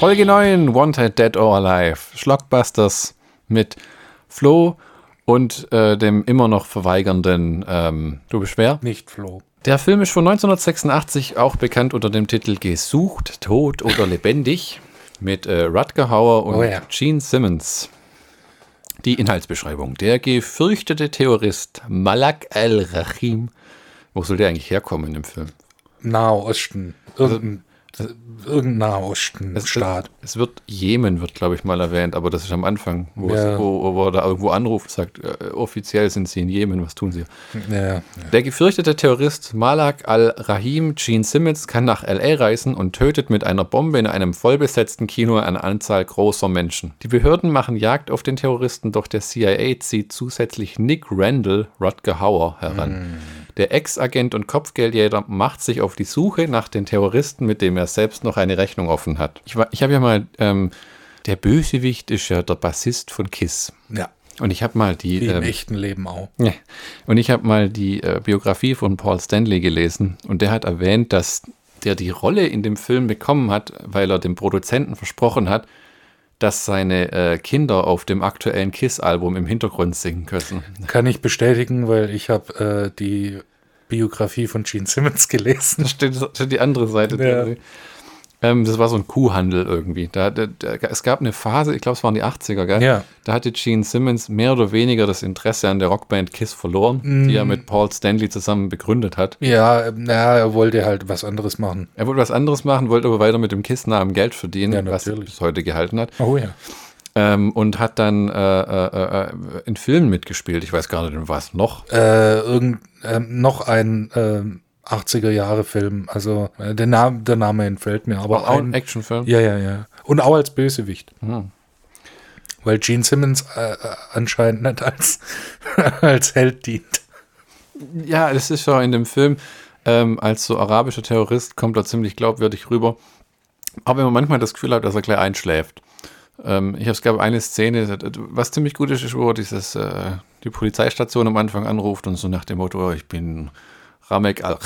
Folge 9, Wanted Dead or Alive. Schlockbusters mit Flo und äh, dem immer noch verweigernden ähm, Du bist wer? Nicht Flo. Der Film ist von 1986 auch bekannt unter dem Titel Gesucht, Tot oder Lebendig mit äh, Rutger Hauer und Oh ja. Gene Simmons. Die Inhaltsbeschreibung. Der gefürchtete Terrorist Malak al-Rahim. Wo soll der eigentlich herkommen im Film? Nahe Osten. Irgendein, irgendein Osten Es, es wird Jemen, wird glaube ich mal erwähnt, aber das ist am Anfang, wo, Ja. es, wo, wo er da irgendwo anruft und sagt, äh, offiziell sind sie in Jemen, was tun sie? Ja. Der gefürchtete Terrorist Malak al-Rahim Gene Simmons kann nach L.A. reisen und tötet mit einer Bombe in einem vollbesetzten Kino eine Anzahl großer Menschen. Die Behörden machen Jagd auf den Terroristen, doch der CIA zieht zusätzlich Nick Randall, Rutger Hauer, heran. Der Ex-Agent und Kopfgeldjäger macht sich auf die Suche nach den Terroristen, mit dem er selbst noch eine Rechnung offen hat. Ich, ich habe ja mal, ähm, der Bösewicht ist ja der Bassist von KISS. ja. Und ich habe mal die. Wie im ähm, echten Leben auch. ja. Und ich habe mal die äh, Biografie von Paul Stanley gelesen und der hat erwähnt, dass der die Rolle in dem Film bekommen hat, weil er dem Produzenten versprochen hat, dass seine äh, Kinder auf dem aktuellen Kiss-Album im Hintergrund singen können. Kann ich bestätigen, weil ich habe äh, die Biografie von Gene Simmons gelesen. Da steht, steht die andere Seite. Ja. drin. Ähm, das war so ein Kuhhandel irgendwie. Da, da, da, es gab eine Phase, ich glaube, es waren die 80er, gell? Ja. Da hatte Gene Simmons mehr oder weniger das Interesse an der Rockband Kiss verloren, die Mm. er mit Paul Stanley zusammen begründet hat. Ja, äh, na, er wollte halt was anderes machen. Er wollte was anderes machen, wollte aber weiter mit dem Kiss-Namen Geld verdienen, Ja, was er bis heute gehalten hat. Oh ja. Ähm, und hat dann äh, äh, äh, in Filmen mitgespielt. Ich weiß gar nicht, was noch. Äh, irgend, ähm, noch ein ähm, 80er Jahre Film. Also äh, der, Name, der Name entfällt mir, aber Auch ein Actionfilm. ja, ja, ja. Und auch als Bösewicht. Hm. Weil Gene Simmons äh, anscheinend nicht als, als Held dient. Ja, das ist ja in dem Film, ähm, als so arabischer Terrorist kommt er ziemlich glaubwürdig rüber. Aber wenn man manchmal das Gefühl hat, dass er gleich einschläft. Ähm, ich habe es gab eine Szene, was ziemlich gut ist, ist, wo dieses, äh, die Polizeistation am Anfang anruft und so nach dem Motto, oh, ich bin Ramek al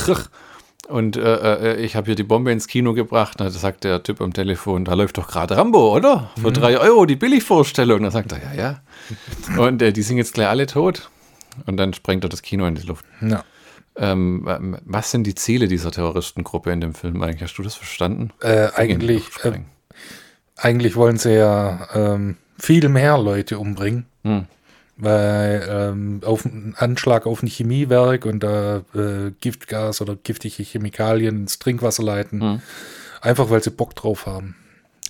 und äh, äh, ich habe hier die Bombe ins Kino gebracht. Da sagt der Typ am Telefon, da läuft doch gerade Rambo, oder? Für drei Euro die Billigvorstellung. Da sagt er, ja, ja. Und äh, die sind jetzt gleich alle tot. Und dann sprengt er das Kino in die Luft. Ja. Ähm, ähm, was sind die Ziele dieser Terroristengruppe in dem Film eigentlich? Hast du das verstanden? Äh, eigentlich, äh. Eigentlich wollen sie ja ähm, viel mehr Leute umbringen. Hm. Weil ähm, auf einen Anschlag auf ein Chemiewerk und da äh, Giftgas oder giftige Chemikalien ins Trinkwasser leiten. Hm. Einfach weil sie Bock drauf haben.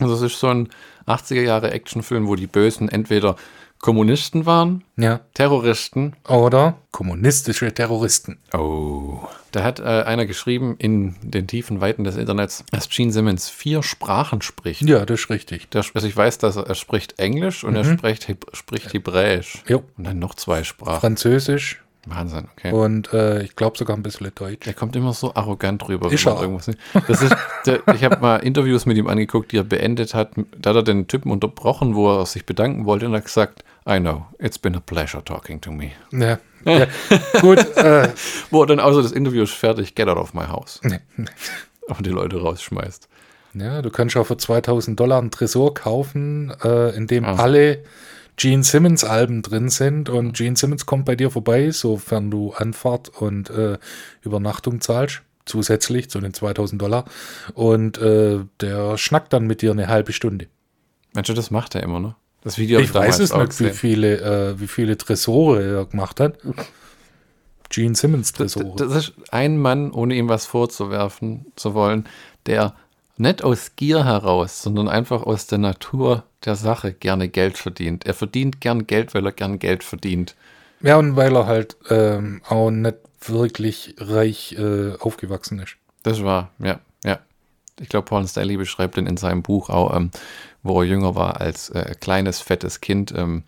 Also es ist so ein 80er Jahre Actionfilm, wo die Bösen entweder Kommunisten waren, Ja. Terroristen. Oder kommunistische Terroristen. Oh. Da hat äh, einer geschrieben in den tiefen Weiten des Internets, dass Gene Simmons vier Sprachen spricht. Ja, das ist richtig. Der, also ich weiß, dass er, er spricht Englisch und er spricht, spricht Hebräisch. Jo. Und dann noch zwei Sprachen. Französisch Wahnsinn, okay. und äh, ich glaube sogar ein bisschen Deutsch. Der kommt immer so arrogant rüber. Ist wenn man er. irgendwas sieht. Das ist, der, ich habe mal Interviews mit ihm angeguckt, die er beendet hat. Da hat er den Typen unterbrochen, wo er sich bedanken wollte und hat gesagt, I know, it's been a pleasure talking to me. Ja. ja. Gut, äh, Wo er dann also das Interview ist fertig, get out of my house. Und die Leute rausschmeißt. Ja, du kannst auch für 2000 Dollar einen Tresor kaufen, äh, in dem Ah. alle Gene Simmons Alben drin sind und Gene Simmons kommt bei dir vorbei, sofern du Anfahrt und äh, Übernachtung zahlst, zusätzlich zu den 2000 Dollar und äh, der schnackt dann mit dir eine halbe Stunde. Mensch, das macht er immer, ne? Das Video Ich weiß es nicht, wie viele, äh, wie viele Tresore er gemacht hat. Gene Simmons Das, Tresore. das ist ein Mann, ohne ihm was vorzuwerfen zu wollen, der nicht aus Gier heraus, sondern einfach aus der Natur der Sache gerne Geld verdient. Er verdient gern Geld, weil er gern Geld verdient. Ja, und weil er halt ähm, auch nicht wirklich reich äh, aufgewachsen ist. Das war, ja, ja. Ich glaube, Paul Stanley beschreibt den in seinem Buch auch, ähm, wo er jünger war als äh, kleines, fettes Kind. Ähm,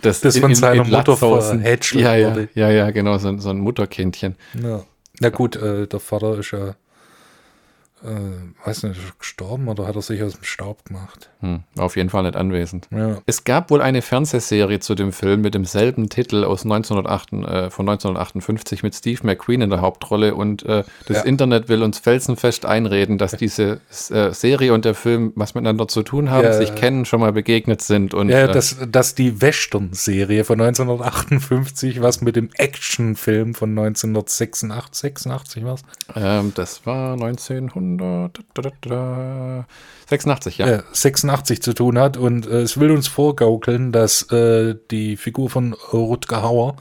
das, Das von seiner Mutter verhätschelt ja, ja, wurde. ja, ja, genau, so, ein- so ein Mutterkindchen. Ja. Na gut, äh, der Vater ist ja äh, weiß nicht, gestorben oder hat er sich aus dem Staub gemacht? Hm, war auf jeden Fall nicht anwesend. Ja. Es gab wohl eine Fernsehserie zu dem Film mit demselben Titel aus 1908, äh, von 1958 mit Steve McQueen in der Hauptrolle und äh, das Ja. Internet will uns felsenfest einreden, dass diese äh, Serie und der Film was miteinander zu tun haben, Ja. sich kennen, schon mal begegnet sind und Ja, äh, dass, dass die Western-Serie von 1958 was mit dem Actionfilm von 1986, 86 was? ähm, das war 1986, ja. äh, 86 zu tun hat und äh, es will uns vorgaukeln, dass äh, die Figur von Rutger Hauer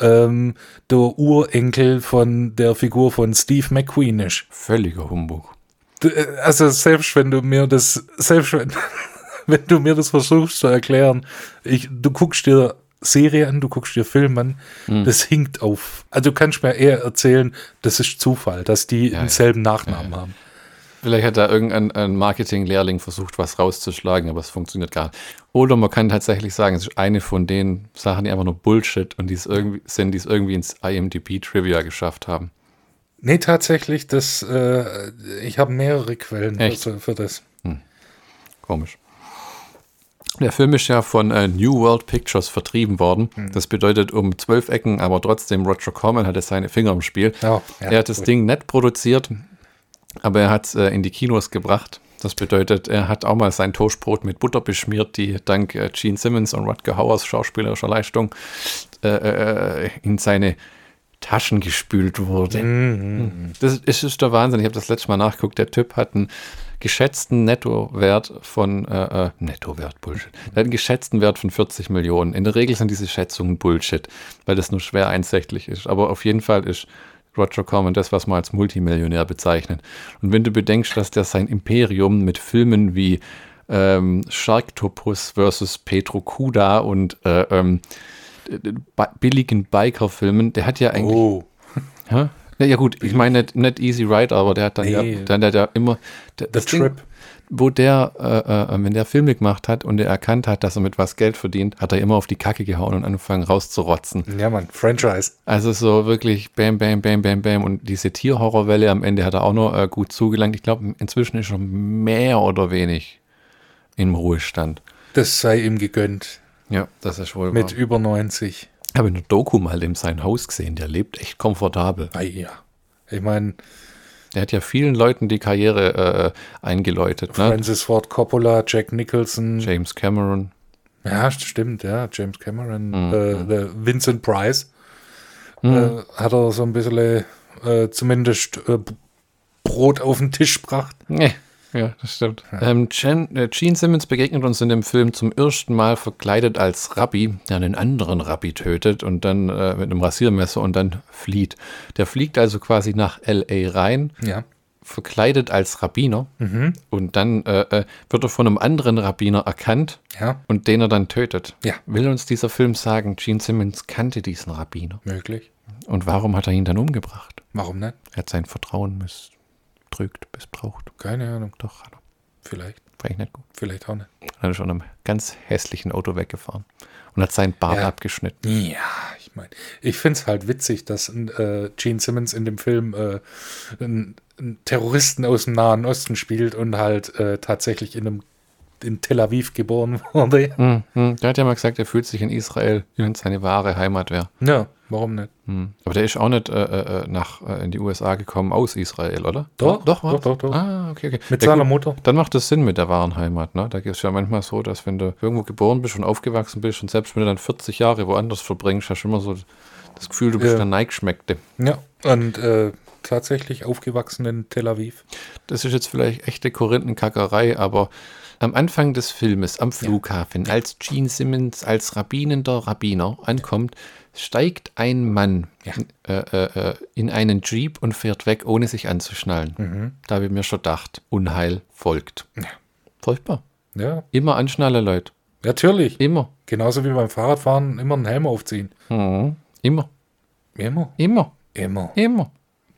ähm, der Urenkel von der Figur von Steve McQueen ist. Völliger Humbug. Du, äh, Also selbst wenn du mir das, selbst wenn, wenn du mir das versuchst zu erklären, ich, du guckst dir Serie an, du guckst dir Film an, Hm. das hinkt auf. Also du kannst mir eher erzählen, das ist Zufall, dass die ja. denselben Nachnamen haben. Vielleicht hat da irgendein ein Marketing-Lehrling versucht, was rauszuschlagen, aber es funktioniert gar nicht. Oder man kann tatsächlich sagen, es ist eine von den Sachen, die einfach nur Bullshit und die es irgendwie sind, die es irgendwie ins IMDb-Trivia geschafft haben. Nee, tatsächlich, das, äh, ich habe mehrere Quellen für, für das. Komisch. Der Film ist ja von äh, New World Pictures vertrieben worden. Das bedeutet um zwölf Ecken, aber trotzdem Roger Corman hatte seine Finger im Spiel. Ja, ja, er hat das gut. Ding nett produziert, aber er hat es äh, in die Kinos gebracht. Das bedeutet, er hat auch mal sein Toastbrot mit Butter beschmiert, die dank äh, Gene Simmons und Rutger Hauers schauspielerischer Leistung äh, äh, in seine Taschen gespült wurde. Mhm. Das ist, ist der Wahnsinn. Ich habe das letzte Mal nachgeguckt. Der Typ hat einen geschätzten Nettowert von äh, äh, Nettowert Bullshit. Einen geschätzten Wert von 40 Millionen. In der Regel sind diese Schätzungen Bullshit, weil das nur schwer einsichtlich ist. Aber auf jeden Fall ist Roger Corman das, was man als Multimillionär bezeichnet. Und wenn du bedenkst, dass der sein Imperium mit Filmen wie ähm, Sharktopus versus Petro Kuda und äh, ähm, ba- billigen Biker-Filmen, der hat ja eigentlich Oh, Hä? Ja, ja gut, ich meine nicht, nicht Easy Ride, aber der hat dann, Nee. ja, dann hat er immer der, The das Ding, Trip. wo der, äh, äh, wenn der Filme gemacht hat und er erkannt hat, dass er mit was Geld verdient, hat er immer auf die Kacke gehauen und angefangen rauszurotzen. Ja, Mann, Franchise. Also so wirklich bam, bam, bam, bam, bam und diese Tierhorrorwelle am Ende hat er auch noch äh, gut zugelangt. Ich glaube, inzwischen ist er mehr oder wenig im Ruhestand. Das sei ihm gegönnt. Ja, das ist wohl Mit wahr. über 90. Ich habe eine Doku mal in sein Haus gesehen, der lebt echt komfortabel. Ah, ja. Ich meine, Der hat ja vielen Leuten die Karriere äh, eingeläutet. Ne? Francis Ford Coppola, Jack Nicholson. James Cameron. Ja, stimmt, ja. James Cameron. Mhm. Äh, der Vincent Price. Äh, hat er so ein bisschen äh, zumindest äh, Brot auf den Tisch gebracht. Nee. Ja, das stimmt. Ähm, Jen, äh, Gene Simmons begegnet uns in dem Film zum ersten Mal verkleidet als Rabbi, der einen anderen Rabbi tötet und dann äh, mit einem Rasiermesser und dann flieht. Der fliegt also quasi nach L.A. rein, Ja. verkleidet als Rabbiner und dann äh, äh, wird er von einem anderen Rabbiner erkannt Ja, und den er dann tötet. Ja. Will uns dieser Film sagen, Gene Simmons kannte diesen Rabbiner möglich. und warum hat er ihn dann umgebracht? Warum nicht? Er hat sein Vertrauen missdrückt, missbraucht. Keine Ahnung. Doch, hat er. Vielleicht. Vielleicht nicht gut. Vielleicht auch nicht. Dann ist er in einem ganz hässlichen Auto weggefahren und hat seinen Bart Ja. abgeschnitten. Ja, ich meine, ich finde es halt witzig, dass äh, Gene Simmons in dem Film äh, einen, einen Terroristen aus dem Nahen Osten spielt und halt äh, tatsächlich in einem in Tel Aviv geboren wurde. Hm, hm. Der hat ja mal gesagt, er fühlt sich in Israel, wie wenn es seine wahre Heimat wäre. Ja, warum nicht? Hm. Aber der ist auch nicht äh, äh, nach, äh, in die USA gekommen aus Israel, oder? Doch, doch, doch, doch, doch. Ah, okay, okay. Mit Ja, seiner. Mutter. Dann macht das Sinn mit der wahren Heimat. Ne? Da ist ja manchmal so, dass wenn du irgendwo geboren bist und aufgewachsen bist und selbst wenn du dann 40 Jahre woanders verbringst, hast du immer so das Gefühl, du bist Ja. der Neigschmeckte. Ja, und äh, tatsächlich aufgewachsen in Tel Aviv. Das ist jetzt vielleicht echte Korinthenkackerei, aber am Anfang des Filmes am Flughafen, als Gene Simmons als rabbinender Rabbiner ankommt, steigt ein Mann Ja. äh, äh, äh, in einen Jeep und fährt weg, ohne sich anzuschnallen. Da habe ich mir schon gedacht, Unheil folgt. Ja. Furchtbar. Ja, Immer anschnallen, Leute. natürlich. Immer. Genauso wie beim Fahrradfahren immer einen Helm aufziehen. Mhm. Immer. Immer. Immer. Immer. Immer.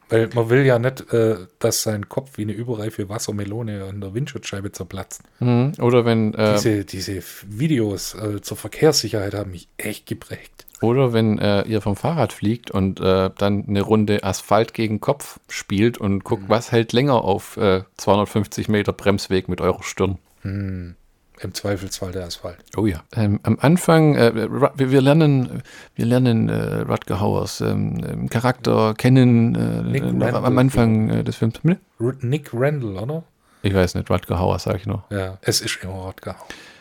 Weil man will ja nicht, äh, dass sein Kopf wie eine überreife Wassermelone an der Windschutzscheibe zerplatzt. Mhm. Oder wenn, äh, Diese, diese Videos äh, zur Verkehrssicherheit haben mich echt geprägt. Oder wenn äh, ihr vom Fahrrad fliegt und äh, dann eine Runde Asphalt gegen Kopf spielt und guckt, Mhm. was hält länger auf äh, 250 Meter Bremsweg mit eurer Stirn. Im Zweifelsfall der Asphalt. Oh ja. Ähm, am Anfang, äh, wir, wir lernen, wir lernen äh, Rutger Hauers ähm, ähm, Charakter kennen äh, noch am Randall. Anfang äh, des Films. Nick Randall, oder? Ich weiß nicht, Rutger Hauer, sag ich nur. Ja, es ist immer Rodger.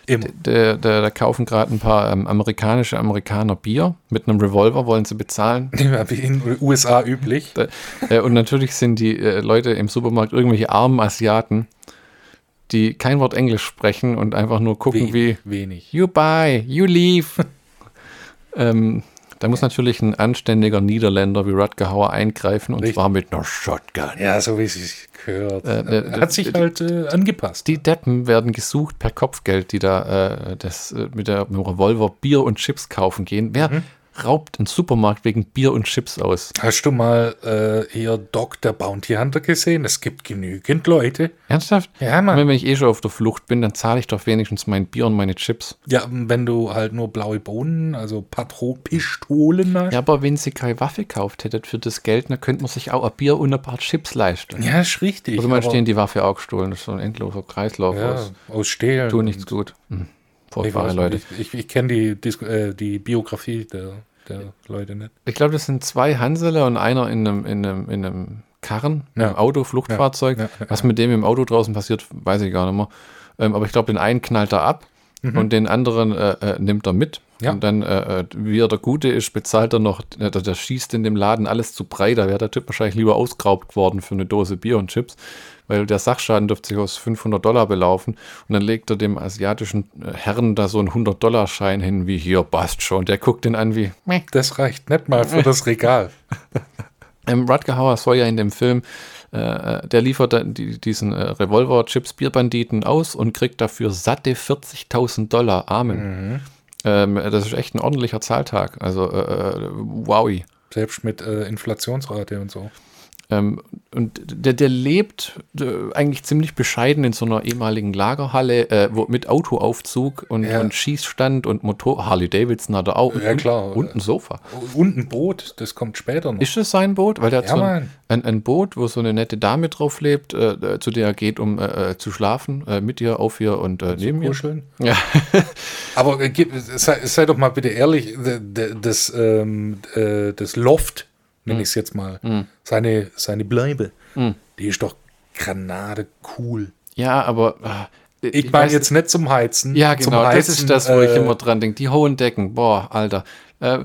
Immer. Da, da, da kaufen gerade ein paar ähm, amerikanische Amerikaner Bier mit einem Revolver, wollen sie bezahlen. Wie in den USA üblich. Da- äh, und natürlich sind die äh, Leute im Supermarkt irgendwelche armen Asiaten, die kein Wort Englisch sprechen und einfach nur gucken, wie wenig. You buy, you leave. ähm, da muss natürlich ein anständiger Niederländer wie Rutger Hauer eingreifen und Richtig. zwar mit einer Shotgun. Ja, so wie es sich gehört. Äh, äh, hat sich halt äh, angepasst. Die Deppen werden gesucht per Kopfgeld, die da äh, das, äh, mit, der, mit dem Revolver Bier und Chips kaufen gehen. Wer Mhm. Raubt einen Supermarkt wegen Bier und Chips aus? Hast du mal äh, hier Doc der Bounty Hunter gesehen? Es gibt genügend Leute. Ernsthaft? Ja, Mann. Wenn ich eh schon auf der Flucht bin, dann zahle ich doch wenigstens mein Bier und meine Chips. Ja, wenn du halt nur blaue Bohnen, also Patro-Pistolen hast. Ja, aber wenn sie keine Waffe gekauft hättet für das Geld, dann könnte man sich auch ein Bier und ein paar Chips leisten. Ja, ist richtig. Also man stehen die Waffe auch gestohlen. Das ist so ein endloser Kreislauf ja, aus. aus Stehlen. Tut nichts gut. Hm. Ich, Leute. nicht, ich, ich kenne die, Dis- äh, die Biografie der, der Leute nicht. Ich glaube, das sind zwei Hanseler und einer in einem, in einem, in einem Karren, Ja. einem Auto, Fluchtfahrzeug. Ja, ja, Was mit dem im Auto draußen passiert, weiß ich gar nicht mehr. Ähm, aber ich glaube, den einen knallt er ab und den anderen äh, äh, nimmt er mit. Mhm. Ja. Und dann, äh, äh, wie er der Gute ist, bezahlt er noch, äh, der, der schießt in dem Laden alles zu breit. Da wäre der Typ wahrscheinlich lieber ausgeraubt worden für eine Dose Bier und Chips, weil der Sachschaden dürfte sich aus 500 Dollar belaufen. Und dann legt er dem asiatischen äh, Herrn da so einen 100-Dollar-Schein hin, wie hier, passt schon. Der guckt den an wie. Das reicht nicht mal für das Regal. Ähm, Rutger Hauer soll ja in dem Film, äh, der liefert dann die, diesen äh, Revolver-Chips-Bierbanditen aus und kriegt dafür satte 40.000 Dollar. Amen. Ähm, das ist echt ein ordentlicher Zahltag. Also, äh, äh, wowi. Selbst mit äh, Inflationsrate und so. Ähm, und der, der lebt äh, eigentlich ziemlich bescheiden in so einer ehemaligen Lagerhalle äh, wo, mit Autoaufzug und, Ja. und Schießstand und Motor. Harley Davidson hat er auch. Ja, und, klar. Und ein Sofa. Und ein Boot, das kommt später noch. Ist das sein Boot? Weil der hat Ja, so ein, ein, ein Boot, wo so eine nette Dame drauf lebt, äh, zu der er geht, um äh, äh, zu schlafen, äh, mit ihr, auf ihr und neben ihr. Kuscheln. Ja. Aber sei, sei doch mal bitte ehrlich, das, ähm, äh, das Loft. Nenne ich es jetzt mal, seine, seine Bleibe, die ist doch granade cool. ja, aber äh, Ich meine weiß- jetzt nicht zum Heizen. Ja, zum genau, das Heizen, ist das, wo ich äh, immer dran denke. Die hohen Decken, boah, Alter. Äh,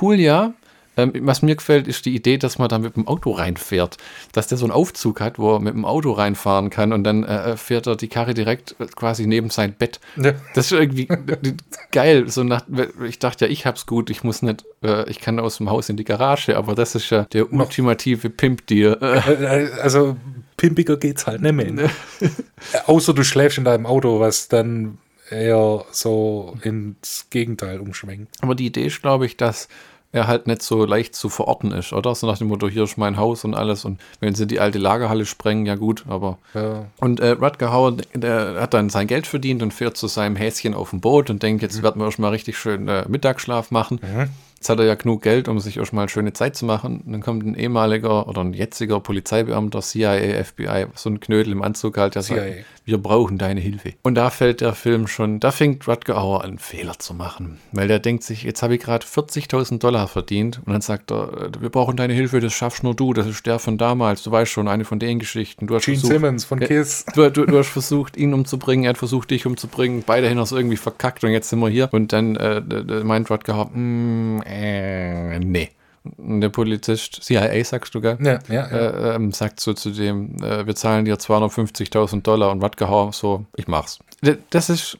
cool, ja. Ähm, was mir gefällt, ist die Idee, dass man da mit dem Auto reinfährt. Dass der so einen Aufzug hat, wo er mit dem Auto reinfahren kann und dann äh, fährt er die Karre direkt äh, quasi neben sein Bett. Ne. Das ist irgendwie geil. So nach, ich dachte ja, ich hab's gut, ich muss nicht, äh, ich kann aus dem Haus in die Garage, aber das ist ja der ultimative Pimp-Deal. Äh, Äh, Also pimpiger geht's halt nicht mehr. Äh, Außer du schläfst in deinem Auto, was dann eher so ins Gegenteil umschwenkt. Aber die Idee ist, glaube ich, dass er halt nicht so leicht zu verorten ist, oder? So nach dem Motto, hier ist mein Haus und alles. Und wenn sie die alte Lagerhalle sprengen, ja gut, aber. Ja. Und äh, Rutger Hauer, der hat dann sein Geld verdient und fährt zu seinem Häschen auf dem Boot und denkt, jetzt werden wir erstmal richtig schön äh, Mittagsschlaf machen. Jetzt hat er ja genug Geld, um sich erstmal schöne Zeit zu machen. Und dann kommt ein ehemaliger oder ein jetziger Polizeibeamter, CIA, FBI, so ein Knödel im Anzug halt, der sagt, CIA. wir brauchen deine Hilfe. Und da fällt der Film schon, da fängt Rutger Hauer an, Fehler zu machen. Weil der denkt sich, jetzt habe ich gerade 40.000 Dollar verdient. Und dann sagt er, äh, wir brauchen deine Hilfe, das schaffst nur du, das ist der von damals. Du weißt schon, eine von den Geschichten. Du hast Gene versucht, Simmons von. Kiss. Du, du, du hast versucht, ihn umzubringen, er hat versucht, dich umzubringen. Beide haben es irgendwie verkackt und jetzt sind wir hier. Und dann äh, meint Rutger Hauer, mm, äh, nee. Und der Polizist, CIA sagst du, gell? Ja, ja, ja. Äh, ähm, sagt so zu dem, äh, wir zahlen dir 250.000 Dollar und Hauer so, ich mach's. Das ist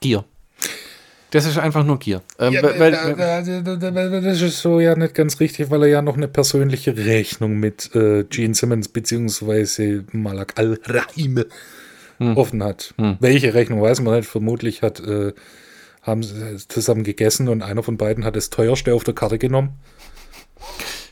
Gier. Das ist einfach nur Gier. Ähm, Ja, weil, da- weil, da- da- da- das ist so ja nicht ganz richtig, weil er ja noch eine persönliche Rechnung mit äh, Gene Simmons beziehungsweise Malak Al-Rahim offen hat. Welche Rechnung weiß man nicht. Vermutlich hat, äh, haben sie zusammen gegessen und einer von beiden hat das teuerste auf der Karte genommen.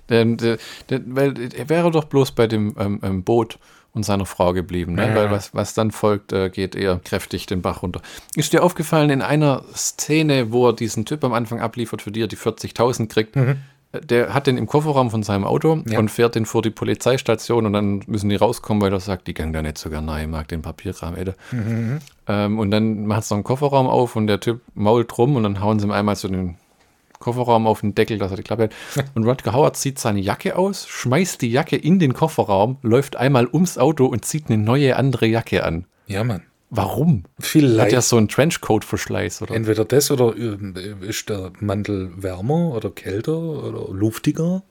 ähm, d- d- weil er wäre doch bloß bei dem ähm, ähm, Boot und seiner Frau geblieben. Ne? Ja. Weil was, was dann folgt, äh, geht eher kräftig den Bach runter. Ist dir aufgefallen in einer Szene, wo er diesen Typ am Anfang abliefert, für die er die 40.000 kriegt? äh, Der hat den im Kofferraum von seinem Auto Ja. und fährt den vor die Polizeistation und dann müssen die rauskommen, weil er sagt, die gang da nicht so gerne rein, mag den Papierkram, ey. Ähm, und dann macht es noch einen Kofferraum auf und der Typ mault rum und dann hauen sie ihm einmal so den Kofferraum auf den Deckel, dass er die Klappe hält. Und Rodger Howard zieht seine Jacke aus, schmeißt die Jacke in den Kofferraum, läuft einmal ums Auto und zieht eine neue andere Jacke an. Ja, Mann. Warum? Hat Vielleicht ja so einen Trenchcoat-Verschleiß, oder? entweder das oder äh, ist der Mantel wärmer oder kälter oder luftiger.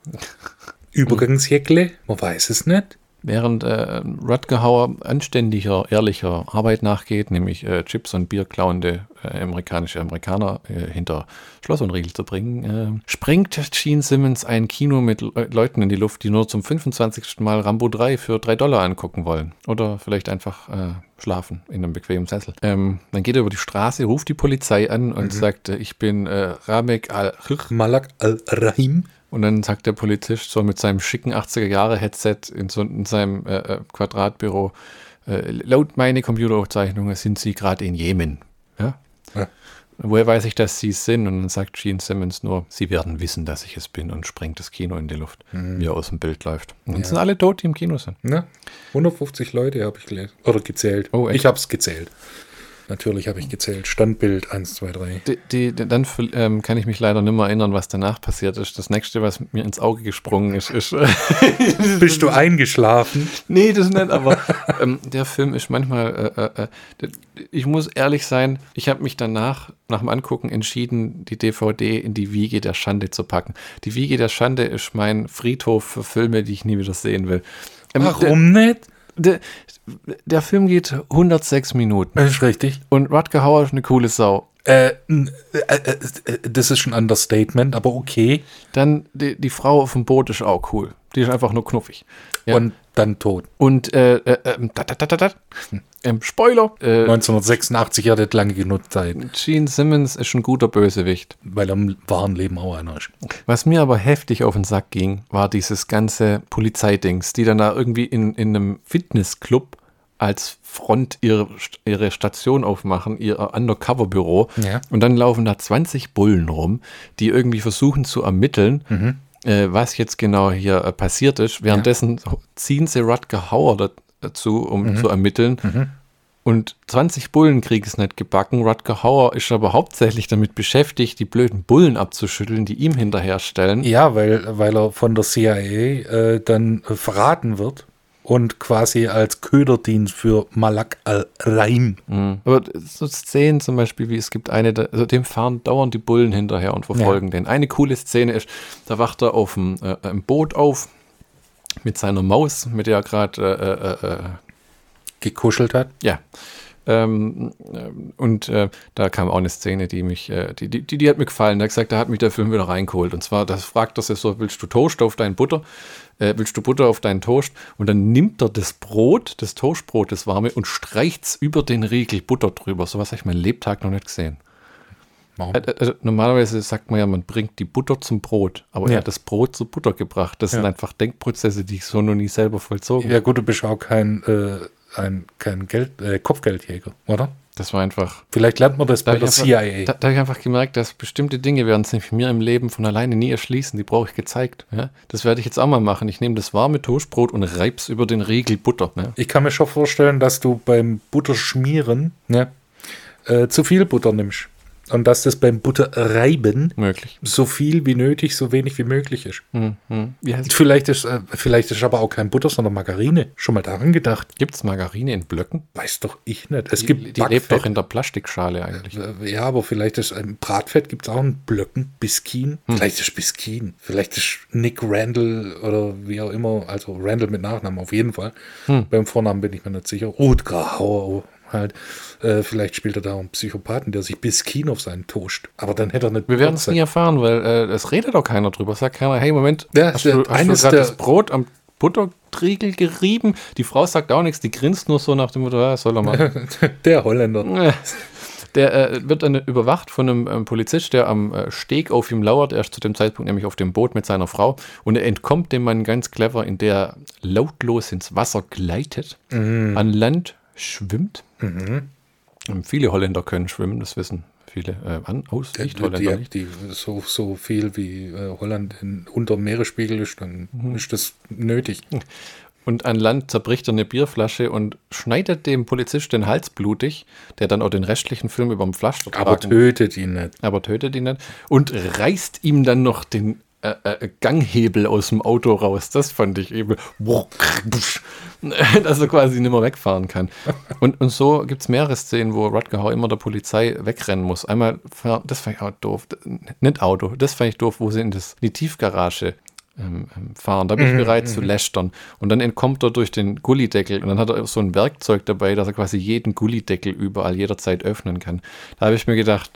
Übergangsjäckle, man weiß es nicht. Während äh, Rutger Hauer anständiger, ehrlicher Arbeit nachgeht, nämlich äh, Chips und Bier klauende äh, amerikanische Amerikaner äh, hinter Schloss und Riegel zu bringen, äh, sprengt Gene Simmons ein Kino mit Le Leuten in die Luft, die nur zum 25. Mal Rambo 3 für 3 Dollar angucken wollen. Oder vielleicht einfach äh, schlafen in einem bequemen Sessel. Ähm, dann geht er über die Straße, ruft die Polizei an und sagt, äh, ich bin Ramek al-Rich. Malak al-Rahim. Und dann sagt der Polizist so mit seinem schicken 80er-Jahre-Headset in, so, in seinem äh, äh, Quadratbüro, äh, laut meine Computeraufzeichnungen sind sie gerade in Jemen. Ja? Ja. Woher weiß ich, dass sie es sind? Und dann sagt Gene Simmons nur, sie werden wissen, dass ich es bin und sprengt das Kino in die Luft, wie er aus dem Bild läuft. Und dann sind alle tot, die im Kino sind. Ne? 150 Leute habe ich gelesen. Oder gezählt. Oh, ich habe es gezählt. Natürlich habe ich gezählt. Standbild 1, 2, 3. Die, die, dann ähm, kann ich mich leider nicht mehr erinnern, was danach passiert ist. Das nächste, was mir ins Auge gesprungen ist, ist Bist du eingeschlafen? Nee, das nicht, aber ähm, der Film ist manchmal, äh, äh, äh, ich muss ehrlich sein, ich habe mich danach, nach dem Angucken, entschieden, die DVD in die Wiege der Schande zu packen. Die Wiege der Schande ist mein Friedhof für Filme, die ich nie wieder sehen will. Ähm, Warum nicht? Der, der, Film geht 106 Minuten Das ist richtig. und Rutger Hauer ist eine coole Sau. Äh, äh, äh, äh, das ist ein Understatement, aber okay. Dann die, die Frau auf dem Boot ist auch cool. Die ist einfach nur knuffig. Ja. Und dann tot. Und äh, äh, ähm, da, da, da, da, da. Ähm, Spoiler. Äh, 1986 hat das lange genug Zeit, Gene Simmons ist ein guter Bösewicht. weil er im wahren Leben auch einer ist. Was mir aber heftig auf den Sack ging, war dieses ganze Polizeidings, die dann da irgendwie in, in einem Fitnessclub als Front ihre, ihre Station aufmachen, ihr Undercover-Büro. Ja. Und dann laufen da 20 Bullen rum, die irgendwie versuchen zu ermitteln, äh, was jetzt genau hier äh, passiert ist. Währenddessen ziehen sie Rutger Hauer da- dazu, um zu ermitteln. Und 20 Bullen kriegen es nicht gebacken. Rutger Hauer ist aber hauptsächlich damit beschäftigt, die blöden Bullen abzuschütteln, die ihm hinterherstellen. Ja, weil, weil er von der CIA äh, dann äh, verraten wird und quasi als Köderdienst für Malak al-Rahim. Aber so Szenen zum Beispiel, wie es gibt eine, also dem fahren dauernd die Bullen hinterher und verfolgen den. Eine coole Szene ist, da wacht er auf dem äh, im Boot auf mit seiner Maus, mit der er gerade äh, äh, äh, gekuschelt hat. Ja. Ähm, ähm, und äh, da kam auch eine Szene, die mich, äh, die, die, die, die hat mir gefallen. Da hat gesagt, da hat mich der Film wieder reingeholt. Und zwar, das fragt er sich so, willst du Toast auf dein Butter? Äh, willst du Butter auf deinen Toast? Und dann nimmt er das Brot, das Toastbrot, das warme, und streicht's über den Riegel Butter drüber. So was habe ich mein Lebtag noch nicht gesehen. Warum? Äh, Also, normalerweise sagt man ja, man bringt die Butter zum Brot, aber er Ja. hat das Brot zur Butter gebracht. Das sind Ja. einfach Denkprozesse, die ich so noch nie selber vollzogen Ja gut, du bist auch kein, äh, ein, kein Geld, äh, Kopfgeldjäger, oder? Das war einfach Vielleicht lernt man das Da bei habe der ich, CIA. einfach- da, da hab ich einfach gemerkt, dass bestimmte Dinge werden sich mir im Leben von alleine nie erschließen. Die brauche ich gezeigt. Ja? Das werde ich jetzt auch mal machen. Ich nehme das warme Toastbrot und reib's über den Riegel Butter. Ne? Ich kann mir schon vorstellen, dass du beim Butterschmieren ne, äh, zu viel Butter nimmst. Und dass das beim Butterreiben Möglich. so viel wie nötig, so wenig wie möglich ist. Hm, hm. Vielleicht ist, äh, vielleicht ist aber auch kein Butter, sondern Margarine. Schon mal daran gedacht? Gibt's Margarine in Blöcken? Weiß doch ich nicht. Es Die, gibt die lebt doch in der Plastikschale eigentlich. Äh, Ja, aber vielleicht ist ein Bratfett gibt es auch einen Blöcken, Biskin. Vielleicht ist Biskin. Vielleicht ist Nick Randall oder wie auch immer, also Randall mit Nachnamen auf jeden Fall. Beim Vornamen bin ich mir nicht sicher. Rutger Hauer halt. Äh, vielleicht spielt er da einen Psychopathen, der sich Biskin auf seinen Toast. Aber dann hätte er nicht. Wir werden es nie erfahren, weil äh, es redet doch keiner drüber. Es sagt keiner, hey, Moment, Ja, hast der- du, hast du gerade das Brot am Butterriegel gerieben? Die Frau sagt auch nichts, die grinst nur so nach dem Motto, ja, soll er mal. Der Holländer. Der äh, wird dann überwacht von einem ähm, Polizist, der am äh, Steg auf ihm lauert. Er ist zu dem Zeitpunkt nämlich auf dem Boot mit seiner Frau. Und er entkommt dem Mann ganz clever, in der er lautlos ins Wasser gleitet, an Land schwimmt. Ähm, Viele Holländer können schwimmen, das wissen viele äh, an, aus, nicht Holländer die, nicht. die, so, so viel wie äh, Holland in, unter dem Meeresspiegel ist, dann Mhm. ist das nötig. Und an Land zerbricht er eine Bierflasche und schneidet dem Polizist den Hals blutig, der dann auch den restlichen Film über dem Pflaster Aber tötet ihn nicht. aber tötet ihn nicht. Und reißt ihm dann noch den äh, äh, Ganghebel aus dem Auto raus. Das fand ich eben. Dass er quasi nicht mehr wegfahren kann. Und, und so gibt es mehrere Szenen, wo Rutger Hauer immer der Polizei wegrennen muss. Einmal, das fand ich auch doof. Nicht Auto, das fand ich doof, wo sie in, das, in die Tiefgarage ähm, ähm, fahren. Da bin ich bereit zu lästern. Und dann entkommt er durch den Gullideckel und dann hat er so ein Werkzeug dabei, dass er quasi jeden Gullideckel überall jederzeit öffnen kann. Da habe ich mir gedacht,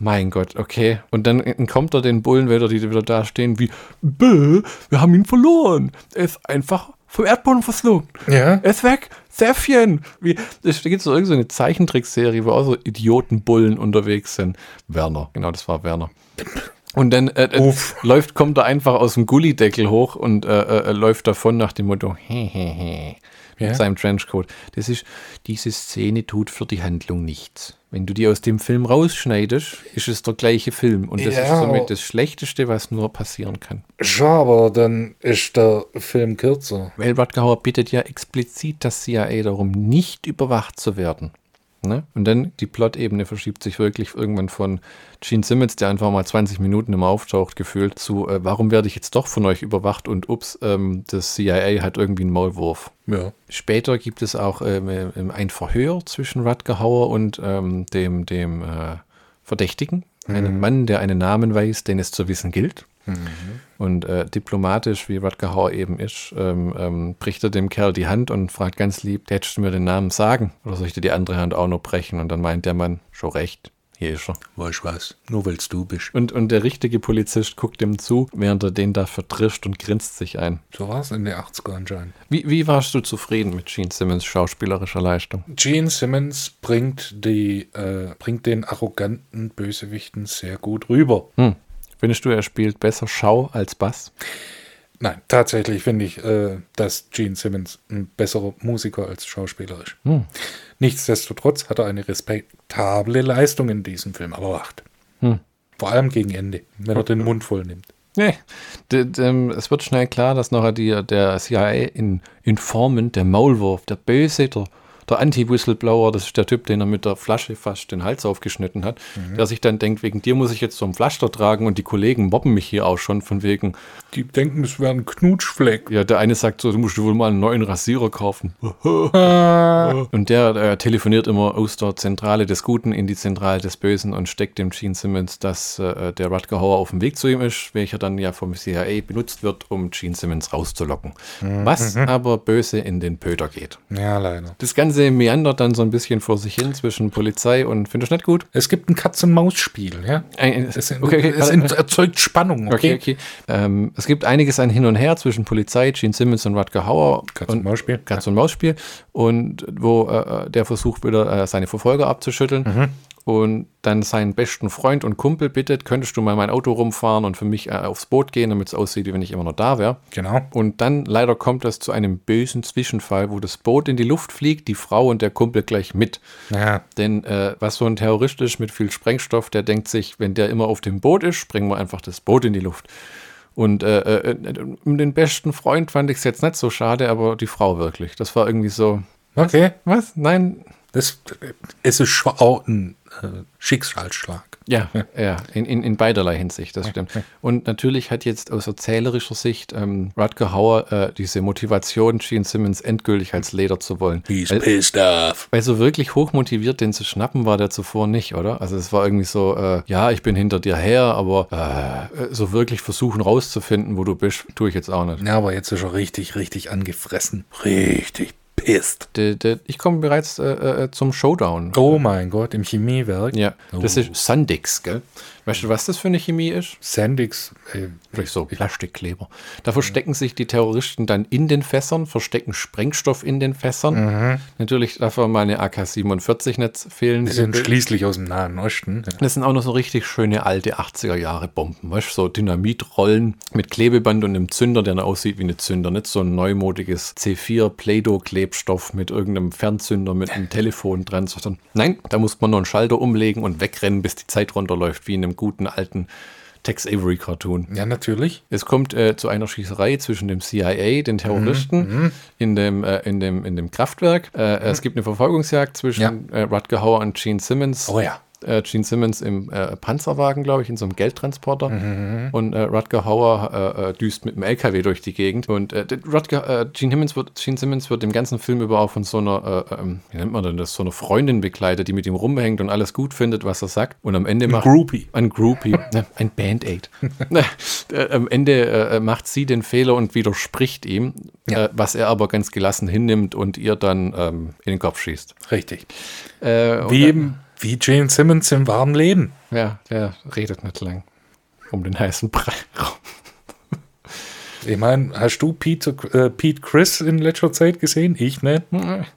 mein Gott, okay. Und dann entkommt er den Bullen wieder, die wieder da stehen, wie, Bäh, wir haben ihn verloren. Er ist einfach vom Erdboden verslungen. Ja. Er ist weg. Säffchen. Wie, da gibt es so irgendeine Zeichentrickserie, wo auch so Idiotenbullen unterwegs sind. Werner, genau, das war Werner. Und dann äh, äh, läuft, kommt er einfach aus dem Gullideckel hoch und äh, äh, läuft davon nach dem Motto, hehehe, mit Ja. seinem Trenchcoat. Das ist, diese Szene tut für die Handlung nichts. Wenn du die aus dem Film rausschneidest, ist es der gleiche Film. Und das Ja, ist somit das Schlechteste, was nur passieren kann. Ja, aber dann ist der Film kürzer. Weil Rutger Hauer bittet ja explizit das CIA darum, nicht überwacht zu werden. Ne? Und dann die Plot-Ebene verschiebt sich wirklich irgendwann von Gene Simmons, der einfach mal 20 Minuten immer auftaucht, gefühlt, zu, äh, warum werde ich jetzt doch von euch überwacht und ups, ähm, das CIA hat irgendwie einen Maulwurf. Ja. Später gibt es auch ähm, ähm, ein Verhör zwischen Rutger Hauer und ähm, dem, dem äh, Verdächtigen. Einen Mann, der einen Namen weiß, den es zu wissen gilt. Und äh, diplomatisch, wie Rutger Hauer eben ist, ähm, ähm, bricht er dem Kerl die Hand und fragt ganz lieb, hättest du mir den Namen sagen? Oder soll ich dir die andere Hand auch noch brechen? Und dann meint der Mann, schon recht, hier ist er. Weißt was? Nur weil du bist. Und, und der richtige Polizist guckt ihm zu, während er den da verdrischt und grinst sich ein. So war es in den 80er anscheinend. Wie, wie warst du zufrieden mit Gene Simmons schauspielerischer Leistung? Gene Simmons bringt, die, äh, bringt den arroganten Bösewichten sehr gut rüber. Hm. Findest du, er spielt besser Schau als Bass? Nein, tatsächlich finde ich, äh, dass Gene Simmons ein besserer Musiker als Schauspieler ist. Hm. Nichtsdestotrotz hat er eine respektable Leistung in diesem Film erbracht. Hm. Vor allem gegen Ende, wenn er den Mund voll nimmt. Nee. Ähm, es wird schnell klar, dass nachher die, der CIA-Informant, der Maulwurf, der Böse, der, der Anti-Whistleblower, das ist der Typ, den er mit der Flasche fast den Hals aufgeschnitten hat, der sich dann denkt, wegen dir muss ich jetzt so ein Pflaster tragen und die Kollegen mobben mich hier auch schon von wegen, Die denken, es wäre ein Knutschfleck. ja, der eine sagt so, du musst wohl mal einen neuen Rasierer kaufen. Und der äh, telefoniert immer aus der Zentrale des Guten in die Zentrale des Bösen und steckt dem Gene Simmons, dass äh, der Rutger Hauer auf dem Weg zu ihm ist, welcher dann ja vom CIA benutzt wird, um Gene Simmons rauszulocken. Was aber böse in den Pöter geht. Ja, leider. Das Ganze meandert dann so ein bisschen vor sich hin zwischen Polizei und, findest du nicht gut? Es gibt ein Katz-und-Maus-Spiel, ja. Ein- Es, okay, okay, es erzeugt Spannung, Okay, okay? okay. Ähm, es gibt einiges an Hin und Her zwischen Polizei, Gene Simmons und Rutger Hauer. und Katz-und-Maus-Spiel. Katz- und wo äh, der versucht wieder äh, seine Verfolger abzuschütteln. Und dann seinen besten Freund und Kumpel bittet, könntest du mal mein Auto rumfahren und für mich äh, aufs Boot gehen, damit es aussieht, wie wenn ich immer noch da wäre. Genau. Und dann leider kommt es zu einem bösen Zwischenfall, wo das Boot in die Luft fliegt, die Frau und der Kumpel gleich mit. Ja, Denn äh, was so ein Terrorist ist mit viel Sprengstoff, der denkt sich, wenn der immer auf dem Boot ist, sprengen wir einfach das Boot in die Luft. Und äh, äh, äh, um den besten Freund fand ich es jetzt nicht so schade, aber die Frau wirklich. Das war irgendwie so, okay. was? Nein? Das, es ist schwa- auch ein äh, Schicksalsschlag. Ja, ja, in, in, in beiderlei Hinsicht, das stimmt. Und natürlich hat jetzt aus erzählerischer Sicht ähm, Rutger Hauer äh, diese Motivation, Gene Simmons endgültig als Leder zu wollen. He's Weil- pissed off. Weil so wirklich hochmotiviert, den zu schnappen, war der zuvor nicht, oder? Also es war irgendwie so, äh, ja, ich bin hinter dir her, aber äh, so wirklich versuchen rauszufinden, wo du bist, tue ich jetzt auch nicht. Ja, aber jetzt ist er richtig, richtig angefressen. Richtig de, ich komme bereits äh, äh, zum Showdown. Oh mein Gott, im Chemiewerk. Ja, das Oh. ist Sandix, gell? Weißt du, was das für eine Chemie ist? Sandix. Äh, Vielleicht so Plastikkleber. Da verstecken sich die Terroristen dann in den Fässern, verstecken Sprengstoff in den Fässern. Natürlich darf mal eine AK-47 nicht fehlen. die sind schließlich aus dem Nahen Osten. Das sind auch noch so richtig schöne alte 80er Jahre Bomben, weißt du, so Dynamitrollen mit Klebeband und einem Zünder, der dann aussieht wie eine Zünder, nicht so ein neumodiges C4 Play-Doh-Klebstoff mit irgendeinem Fernzünder mit einem Telefon dran, nein, da muss man noch einen Schalter umlegen und wegrennen, bis die Zeit runterläuft, wie in einem guten alten Tex Avery Cartoon. Ja, natürlich. Es kommt äh, zu einer Schießerei zwischen dem CIA, den Terroristen, in, dem, äh, in, dem, in dem Kraftwerk. Äh, Es gibt eine Verfolgungsjagd zwischen äh, Rutger Hauer und Gene Simmons. Oh ja. Äh, Gene Simmons im äh, Panzerwagen, glaube ich, in so einem Geldtransporter. Mhm, Und äh, Rutger Hauer äh, äh, düst mit dem LKW durch die Gegend. Und äh, Rutger, Gene, Simmons wird, Gene Simmons wird im ganzen Film über auch von so einer, äh, ähm, wie nennt man denn das, so einer Freundin begleitet, die mit ihm rumhängt und alles gut findet, was er sagt. Und am Ende macht Groupie. ein Groupie, ne, ein Band-Aid. Ne, am Ende macht sie den Fehler und widerspricht ihm, Ja. was er aber ganz gelassen hinnimmt und ihr dann ähm, in den Kopf schießt. Richtig. Äh, und Wie Jane Simmons im wahren Leben. Ja, der redet nicht lang um den heißen Brei rum. Ich meine, hast du Pete, äh, Pete Chris in letzter Zeit gesehen? Ich nicht.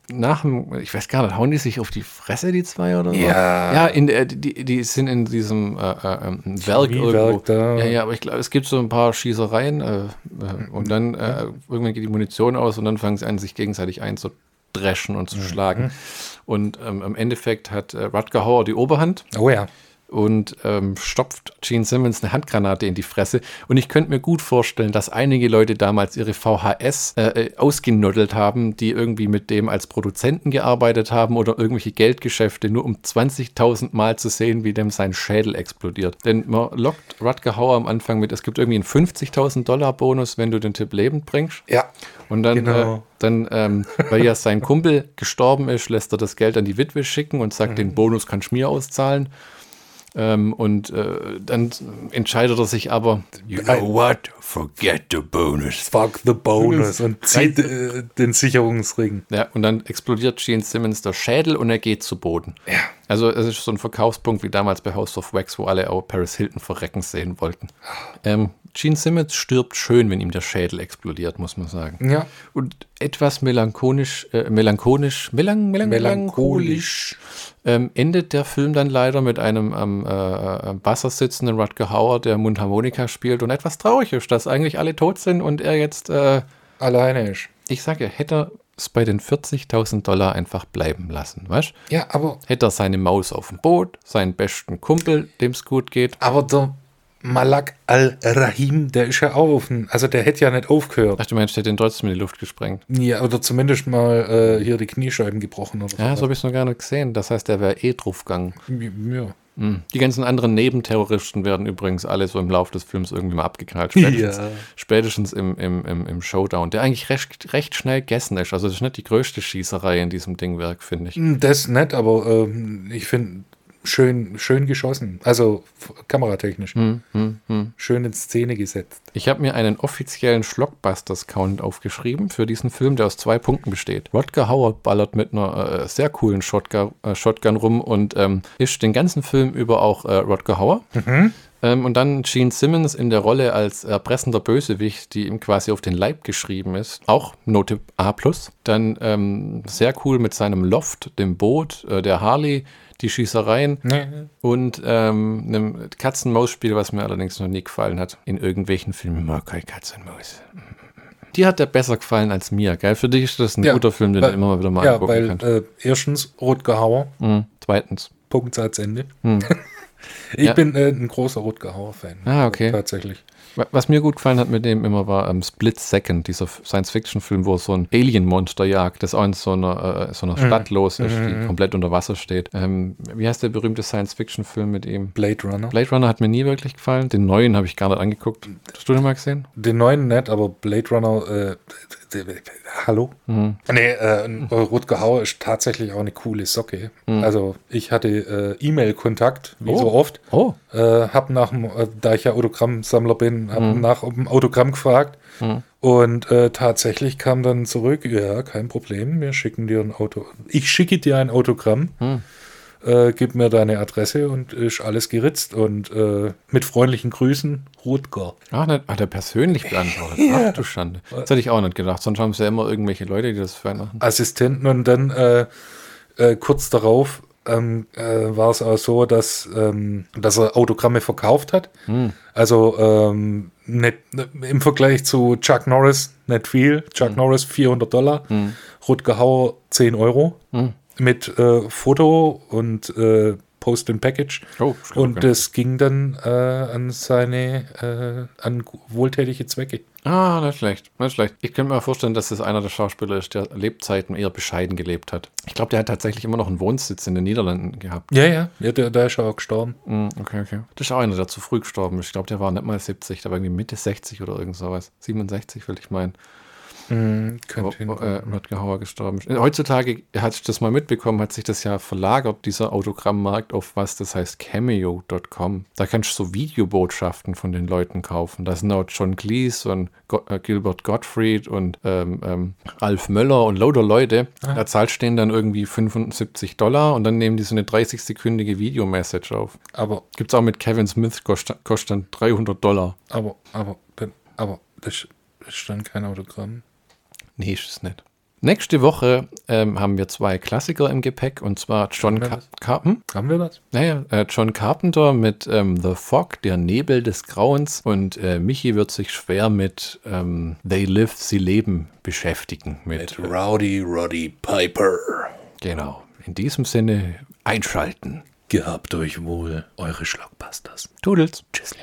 Nach dem, ich weiß gar nicht, hauen die sich auf die Fresse, die zwei oder so? Ja. Ja, in der, die, die sind in diesem äh, äh, ähm, Werk irgendwo. da. Ja, ja, aber ich glaube, es gibt so ein paar Schießereien äh, äh, und dann äh, irgendwann geht die Munition aus und dann fangen sie an, sich gegenseitig einzudreschen und zu Mhm. schlagen. Und ähm, im Endeffekt hat äh, Rutger Hauer die Oberhand Oh ja. Und ähm, stopft Gene Simmons eine Handgranate in die Fresse. Und ich könnte mir gut vorstellen, dass einige Leute damals ihre VHS äh, äh, ausgenoddelt haben, die irgendwie mit dem als Produzenten gearbeitet haben oder irgendwelche Geldgeschäfte, nur um 20.000 Mal zu sehen, wie dem sein Schädel explodiert. Denn man lockt Rutger Hauer am Anfang mit, es gibt irgendwie einen 50.000 Dollar Bonus, wenn du den Typ lebend bringst. Ja. Und dann, Genau. äh, dann ähm, weil ja sein Kumpel gestorben ist, lässt er das Geld an die Witwe schicken und sagt, den Bonus kannst du mir auszahlen. Ähm, und äh, dann entscheidet er sich aber, you know what, forget the bonus. Fuck the bonus und zieht äh, den Sicherungsring. Ja, und dann explodiert Gene Simmons der Schädel und er geht zu Boden. Ja. Also es ist so ein Verkaufspunkt wie damals bei House of Wax, wo alle auch Paris Hilton verrecken sehen wollten. Ähm, Gene Simmons stirbt schön, wenn ihm der Schädel explodiert, muss man sagen. Ja. Und etwas melancholisch, äh, melancholisch, melang, melang, melancholisch ähm, endet der Film dann leider mit einem am äh, am Wasser sitzenden Rutger Hauer, der Mundharmonika spielt und etwas traurig ist, dass eigentlich alle tot sind und er jetzt, äh, Alleine ist. ich sage, hätte er es bei den 40.000 Dollar einfach bleiben lassen, weißt? Ja, aber, Hätte er seine Maus auf dem Boot, seinen besten Kumpel, dem es gut geht. aber der Malak al-Rahim, der ist ja auch auf den, also der hätte ja nicht aufgehört. Ach, du meinst, der hätte ihn trotzdem in die Luft gesprengt. Ja, oder zumindest mal äh, hier die Kniescheiben gebrochen oder Ja, so habe ich es noch gar nicht gesehen. Das heißt, der wäre eh draufgegangen. Ja. Die ganzen anderen Nebenterroristen werden übrigens alle so im Laufe des Films irgendwie mal abgeknallt. Spätestens, Ja. spätestens im, im, im, im Showdown, der eigentlich recht, recht schnell gegessen ist. Also das ist nicht die größte Schießerei in diesem Dingwerk, finde ich. Das nicht, aber ähm, ich finde schön, schön geschossen. Also kameratechnisch. Hm, Schön in Szene gesetzt. Ich habe mir einen offiziellen Schlockbusters-Count aufgeschrieben für diesen Film, der aus zwei Punkten besteht. Rodger Howard ballert mit einer äh, sehr coolen Shotgun, äh, Shotgun rum und ähm, ist den ganzen Film über auch äh, Rodger Hauer. Ähm, und dann Gene Simmons in der Rolle als erpressender Bösewicht, die ihm quasi auf den Leib geschrieben ist. Auch Note A. Dann ähm, sehr cool mit seinem Loft, dem Boot, äh, der Harley, die Schießereien und ähm, einem Katz-und-Maus-Spiel, was mir allerdings noch nie gefallen hat. In irgendwelchen Filmen mag kein Katz-und-Maus. Die hat der besser gefallen als mir, gell? Für dich ist das ein Ja, guter Film, den weil- du immer wieder mal Ja, angucken weil kannst. äh, erstens Rutger Hauer, Mhm. Zweitens. Punkt, Satz, Ende. ich Hm. Ja. bin äh, ein großer Rutger Hauer-Fan. Ah, okay. Tatsächlich. Wa- Was mir gut gefallen hat mit dem immer war ähm, Split Second, dieser Science-Fiction-Film, wo so ein Alien-Monster jagt, das auch in so einer, äh, so einer Stadt los ist, die komplett unter Wasser steht. Ähm, wie heißt der berühmte Science-Fiction-Film mit ihm? Blade Runner. Blade Runner hat mir nie wirklich gefallen. Den neuen habe ich gar nicht angeguckt. Hast du den mal gesehen? Den neuen nicht, aber Blade Runner, äh, hallo? Nee, äh, Rutger Hauer ist tatsächlich auch eine coole Socke. Also ich hatte äh, E-Mail-Kontakt, wie Oh. so oft. Oh. Äh, hab nach, dem, äh, da ich ja Autogrammsammler bin, hab nach dem Autogramm gefragt. Und äh, tatsächlich kam dann zurück, ja, kein Problem, wir schicken dir ein Auto. Ich schicke dir ein Autogramm, äh, gib mir deine Adresse und ist alles geritzt. Und äh, mit freundlichen Grüßen, Rutger. Ach, nicht, hat er persönlich beantwortet. Ach du Schande. Das hätte ich auch nicht gedacht. Sonst haben es ja immer irgendwelche Leute, die das für einen machen. Assistenten und dann äh, äh, kurz darauf ähm, äh, war es auch so, dass, ähm, dass er Autogramme verkauft hat. Also ähm, nicht, im Vergleich zu Chuck Norris nicht viel. Chuck Norris 400 Dollar, Rutger Hauer 10 Euro mit äh, Foto und äh, Post and Package. Oh, und okay. das ging dann äh, an seine äh, an wohltätige Zwecke. Ah, nicht schlecht, nicht schlecht. Ich könnte mir vorstellen, dass das einer der Schauspieler ist, der Lebzeiten eher bescheiden gelebt hat. Ich glaube, der hat tatsächlich immer noch einen Wohnsitz in den Niederlanden gehabt. Ja, ja, ja der, der ist auch gestorben. Hm, okay, okay. Das ist auch einer, der zu früh gestorben ist. Ich glaube, der war nicht mal 70, der war irgendwie Mitte 60 oder irgend sowas. 67, will ich meinen. Hm, Wo, könnte wo, äh, Rutger Hauer gestorben ist. Heutzutage, hat ich das mal mitbekommen, hat sich das ja verlagert, dieser Autogrammmarkt, auf was das heißt Cameo.com. Da kannst du so Videobotschaften von den Leuten kaufen. Da sind auch John Cleese und Go äh, Gilbert Gottfried und ähm, ähm, Alf Möller und lauter Leute. Da zahlst denen dann irgendwie 75 Dollar und dann nehmen die so eine 30-sekündige Videomessage auf. Aber, Gibt's auch mit Kevin Smith, kostet, kostet dann 300 Dollar. aber, aber, aber, das ist dann kein Autogramm. Nee, ist es nicht. Nächste Woche ähm, haben wir zwei Klassiker im Gepäck und zwar John, wir Car das? Car hm? Haben wir das? naja, äh, John Carpenter mit ähm, The Fog, der Nebel des Grauens und äh, Michi wird sich schwer mit ähm, They Live, sie leben beschäftigen. Mit, Rowdy Roddy Piper. genau. In diesem Sinne einschalten. Gehabt euch wohl, eure Schlockbusters. Tudels. Tschüss.